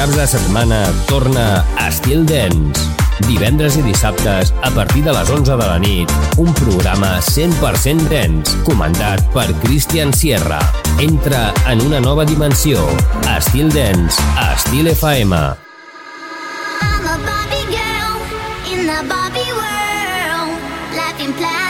caps de setmana torna Estil Dance. Divendres i dissabtes, a partir de les 11 de la nit, un programa 100% dance, comandat per Christian Sierra. Entra en una nova dimensió. Estil Dance, a Estil FM. I'm a Barbie girl in the Barbie world, life in plastic.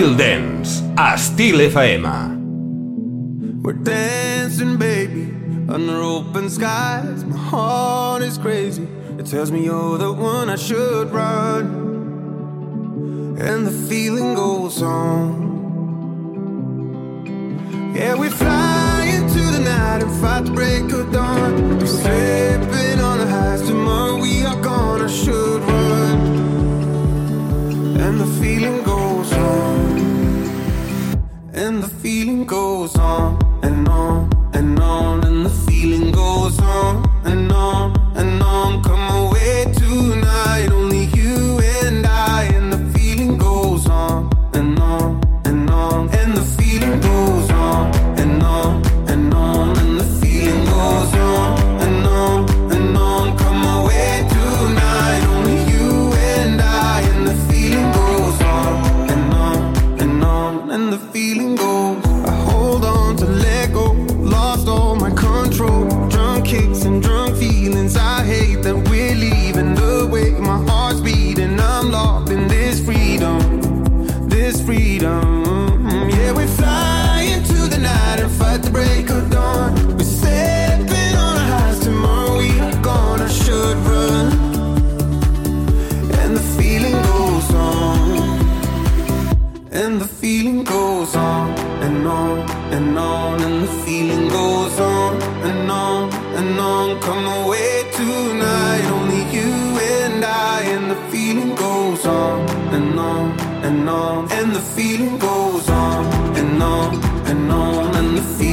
Styl Dance a Styl FM. We're dancing, baby, under open skies. My heart is crazy. It tells me you're the one I should run. And the feeling goes on. Yeah, we fly into the night and fight the break of dawn. We're slipping on the highs. Tomorrow we are gone. I should run and the feeling goes on and the feeling goes on and on. and on, and the feeling goes on and on and on, and the feeling.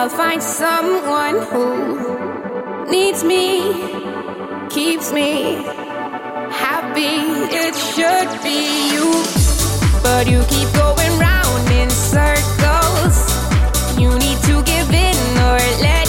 I'll find someone who needs me, keeps me happy. It should be you, but you keep going round in circles. You need to give in or let.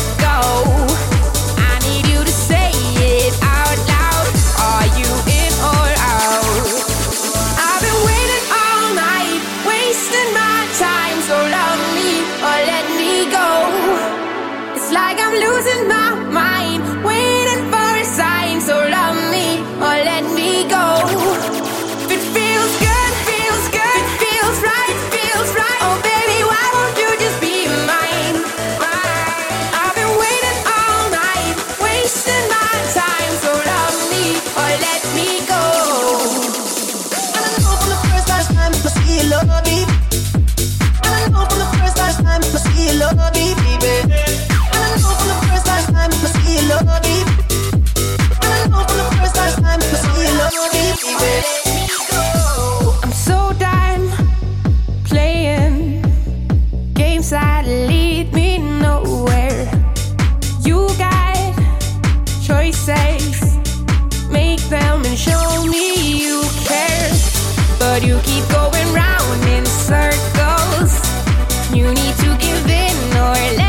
need to give in or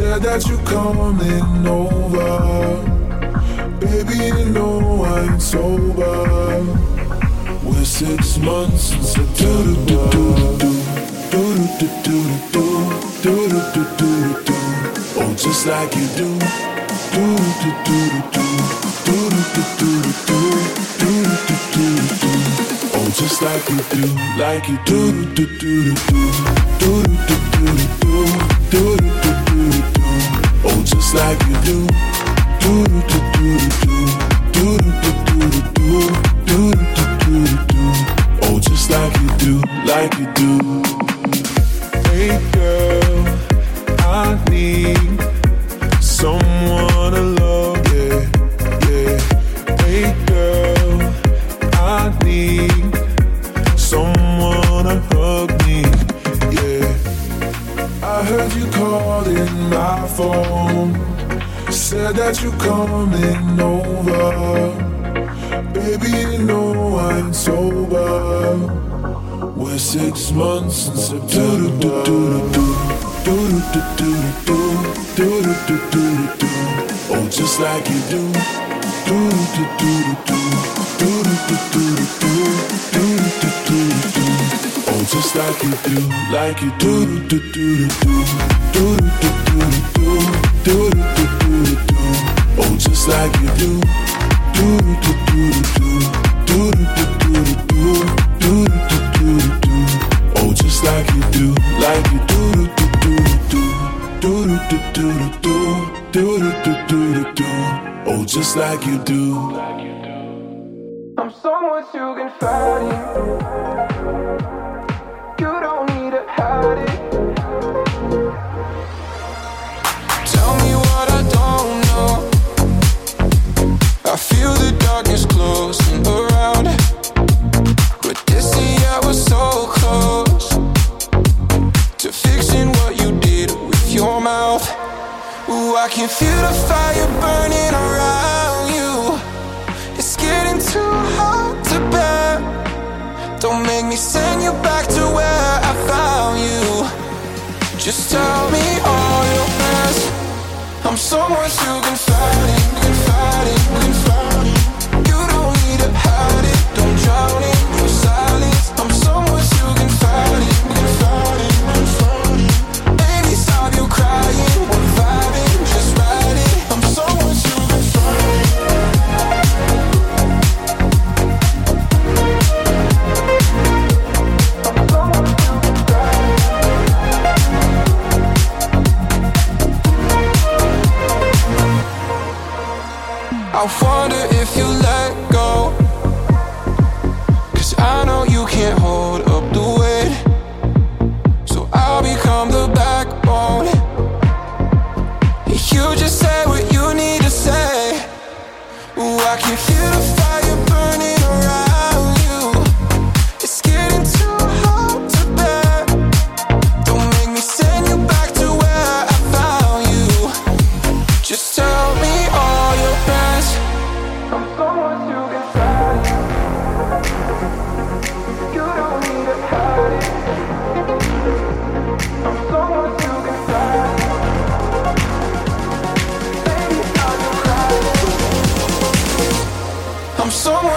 said that you're coming over. Baby, you know I'm sober. We're six months in September. Oh, just like you do. Do do do do do do do do do do do do Oh, just like you do, like you do do do do do do do do do do just like you do. Do do do do do do do do do do do do do do do do. Oh, just like you do, like you do. Hey girl. coming over. Baby, you know I'm sober. We're six months in September. Oh, just like you do. Oh, just like you do, like you do, do, do, do, do. like you do. Do do do do do do do do do do do do do Oh, just like you do, like you do do do do do do do do do do do do do do Oh, just like you do. I'm someone you can. can feel the fire burning around you. It's getting too hot to bear. Don't make me send you back to where I found you. Just tell me all your plans. I'm so much you.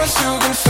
promise you can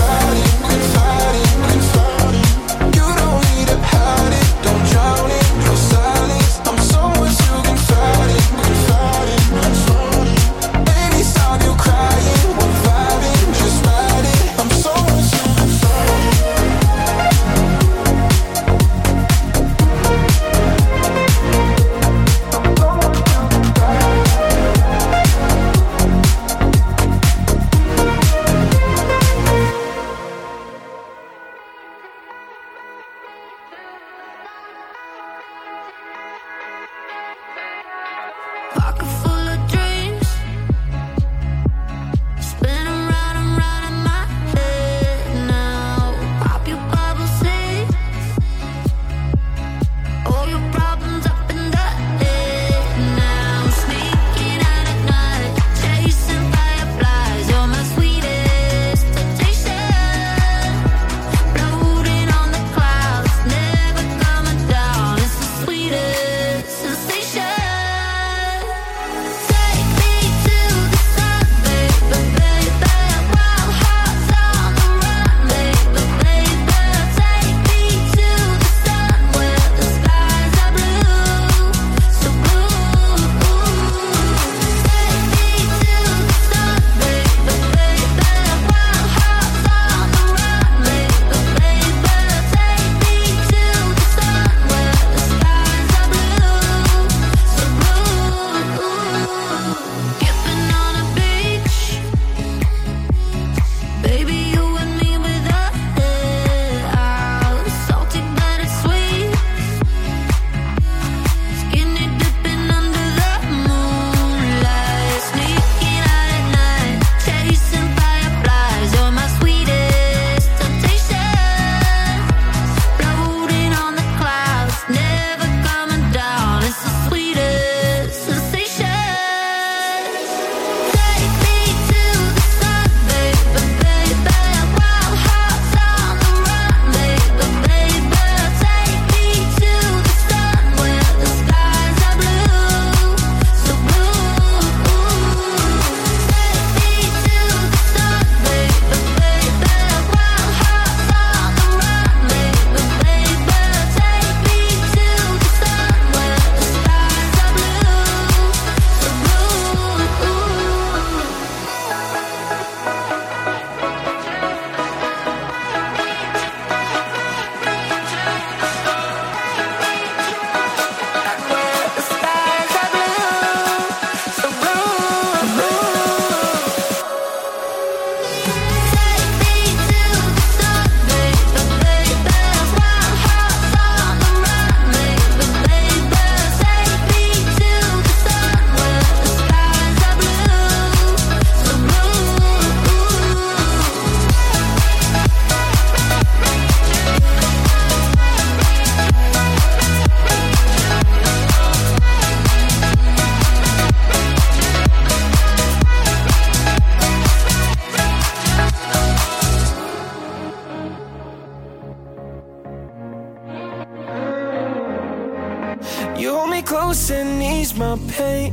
ease my pain.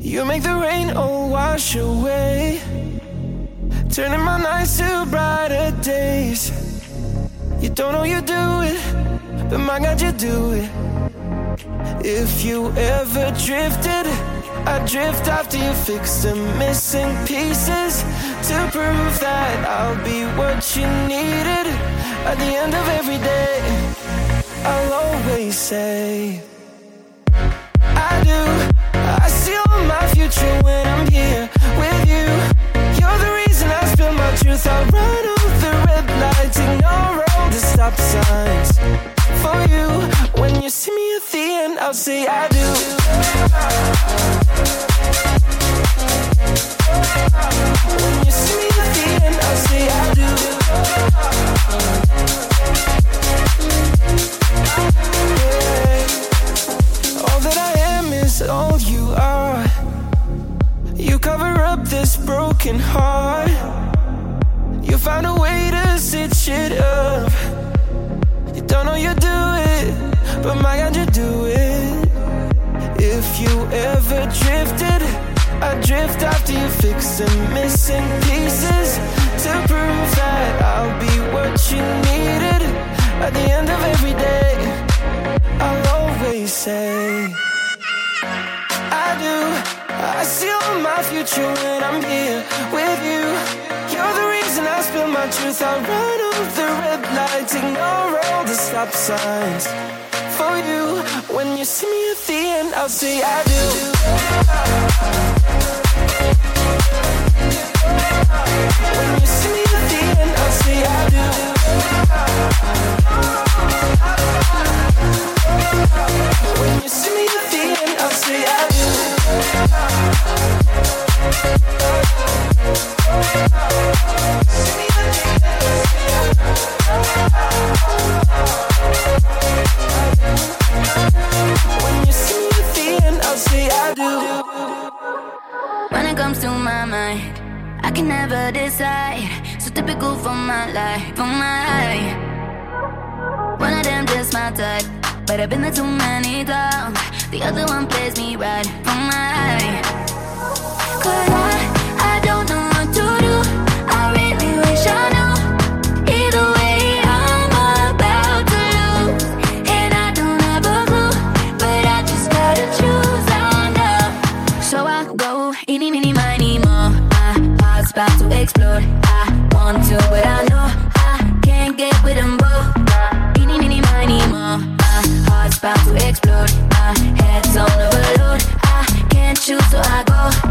You make the rain all wash away. Turning my nights to brighter days. You don't know you do it, but my God, you do it. If you ever drifted, I drift after you fix the missing pieces to prove that I'll be what you needed at the end of every day. I'll always say, when I'm here with you. You're the reason I spill my truth. I run over red lights, ignore all the stop signs. For you, When you see me at the end, I'll say I do. when you see me at the end, I'll say I do. Is all you are. You cover up this broken heart. You find a way to stitch it up. You don't know you do it, but my God, you do it. If you ever drifted, I drift after you fix the missing pieces to prove that I'll be what you needed at the end of every day. I'll always say, I do. I see all my future when I'm here with you. You're the reason I spill my truth. I run over the red lights, ignore all the stop signs. For you, when you see me at the end, I'll say I do. But I've been there too many times. The other one plays me right for my. Cause I, I don't know what to do. I really wish I knew. Either way, I'm about to lose. And I don't have a clue, but I just gotta choose. I know. So I go, eeny, meeny, miny, mo. My heart's about to explode. I want to, about to explode. My head's on overload. I can't choose, so I go.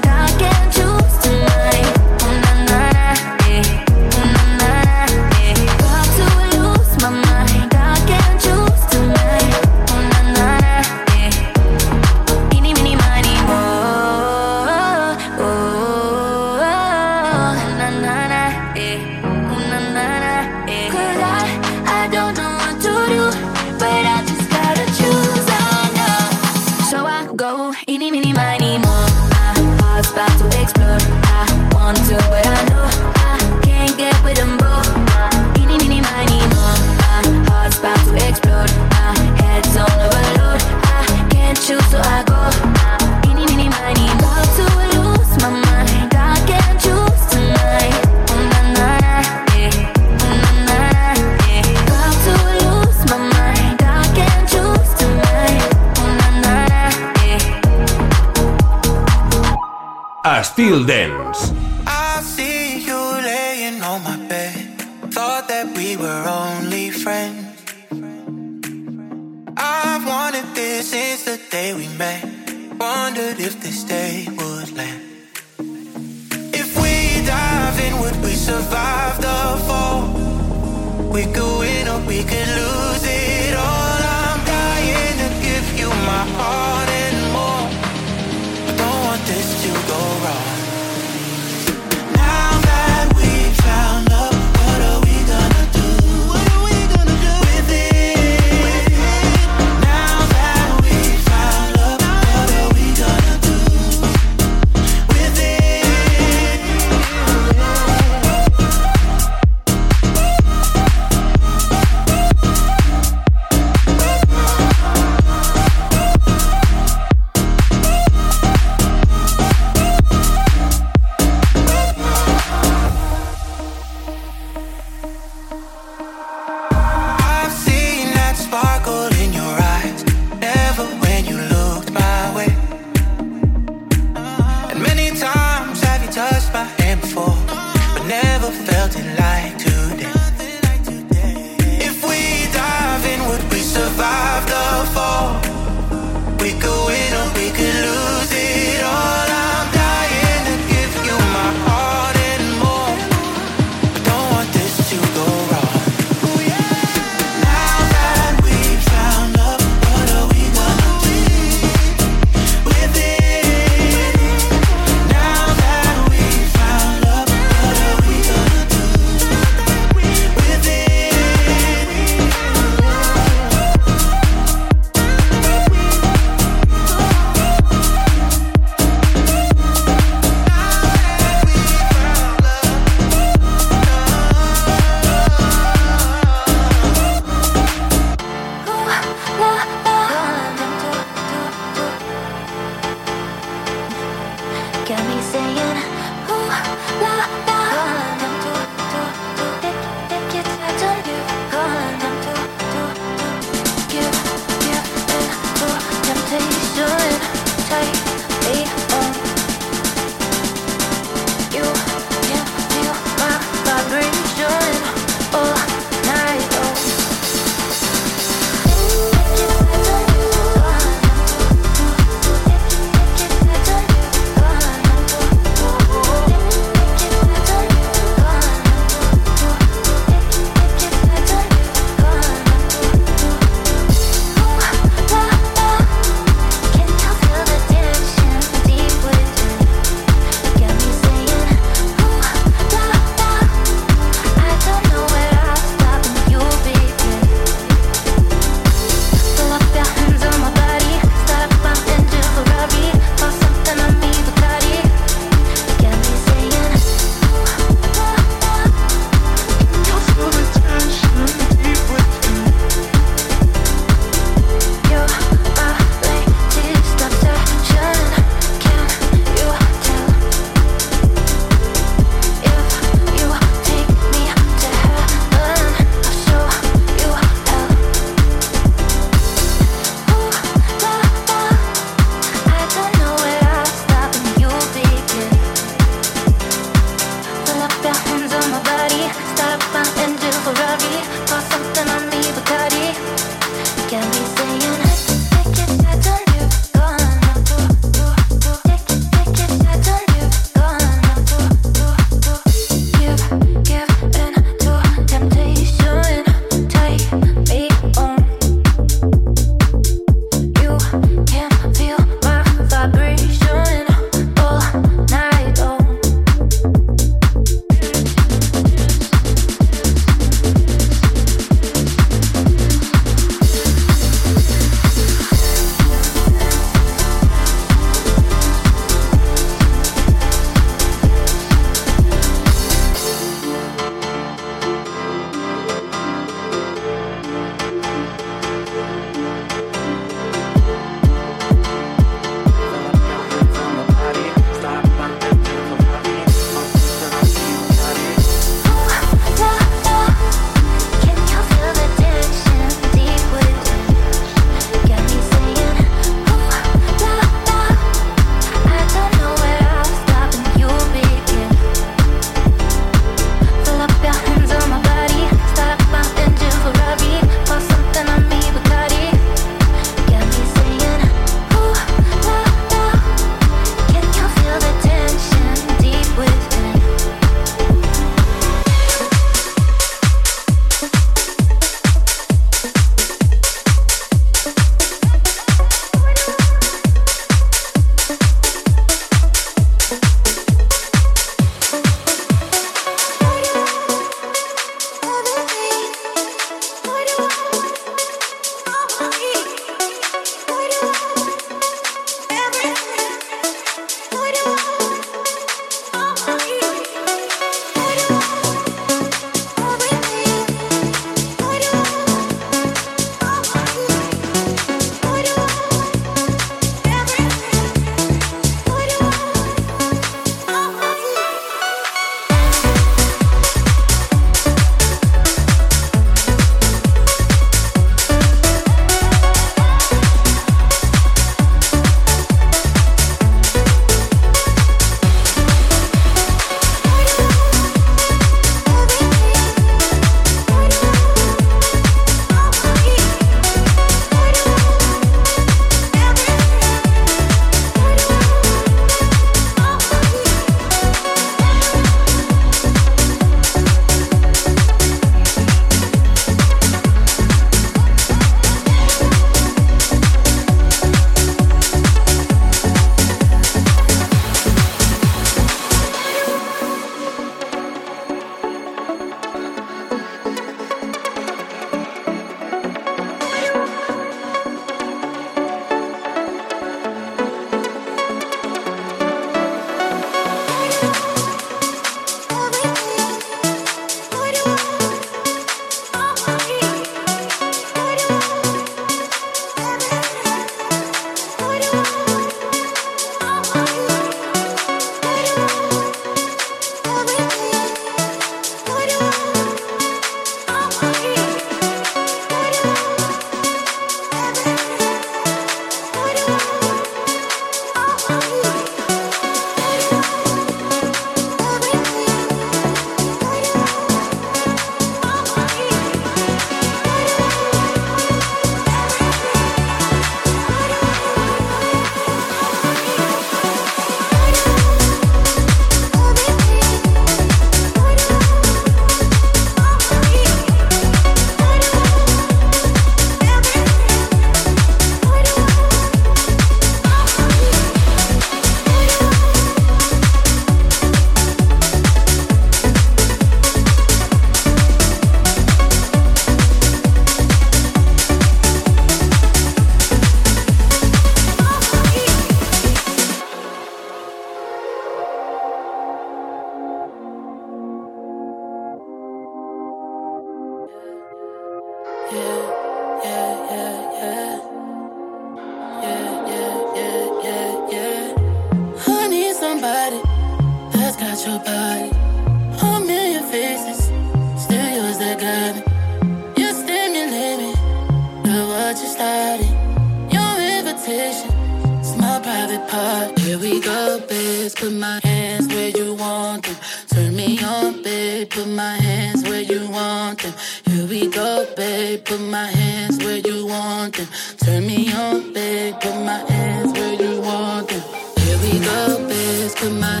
put my hands where you want them. Turn me on, babe, put my hands where you want them. Here we go, babe, put my hands where you want them. Turn me on, babe, put my hands where you want them. Here we go, babe, put my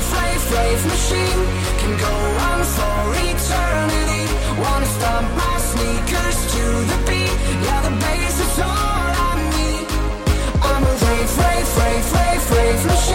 slave, slave, slave machine can go on for eternity. Wanna stomp my sneakers to the beat? Yeah, the bass is all I need. I'm a rave, rave, rave, rave, rave machine.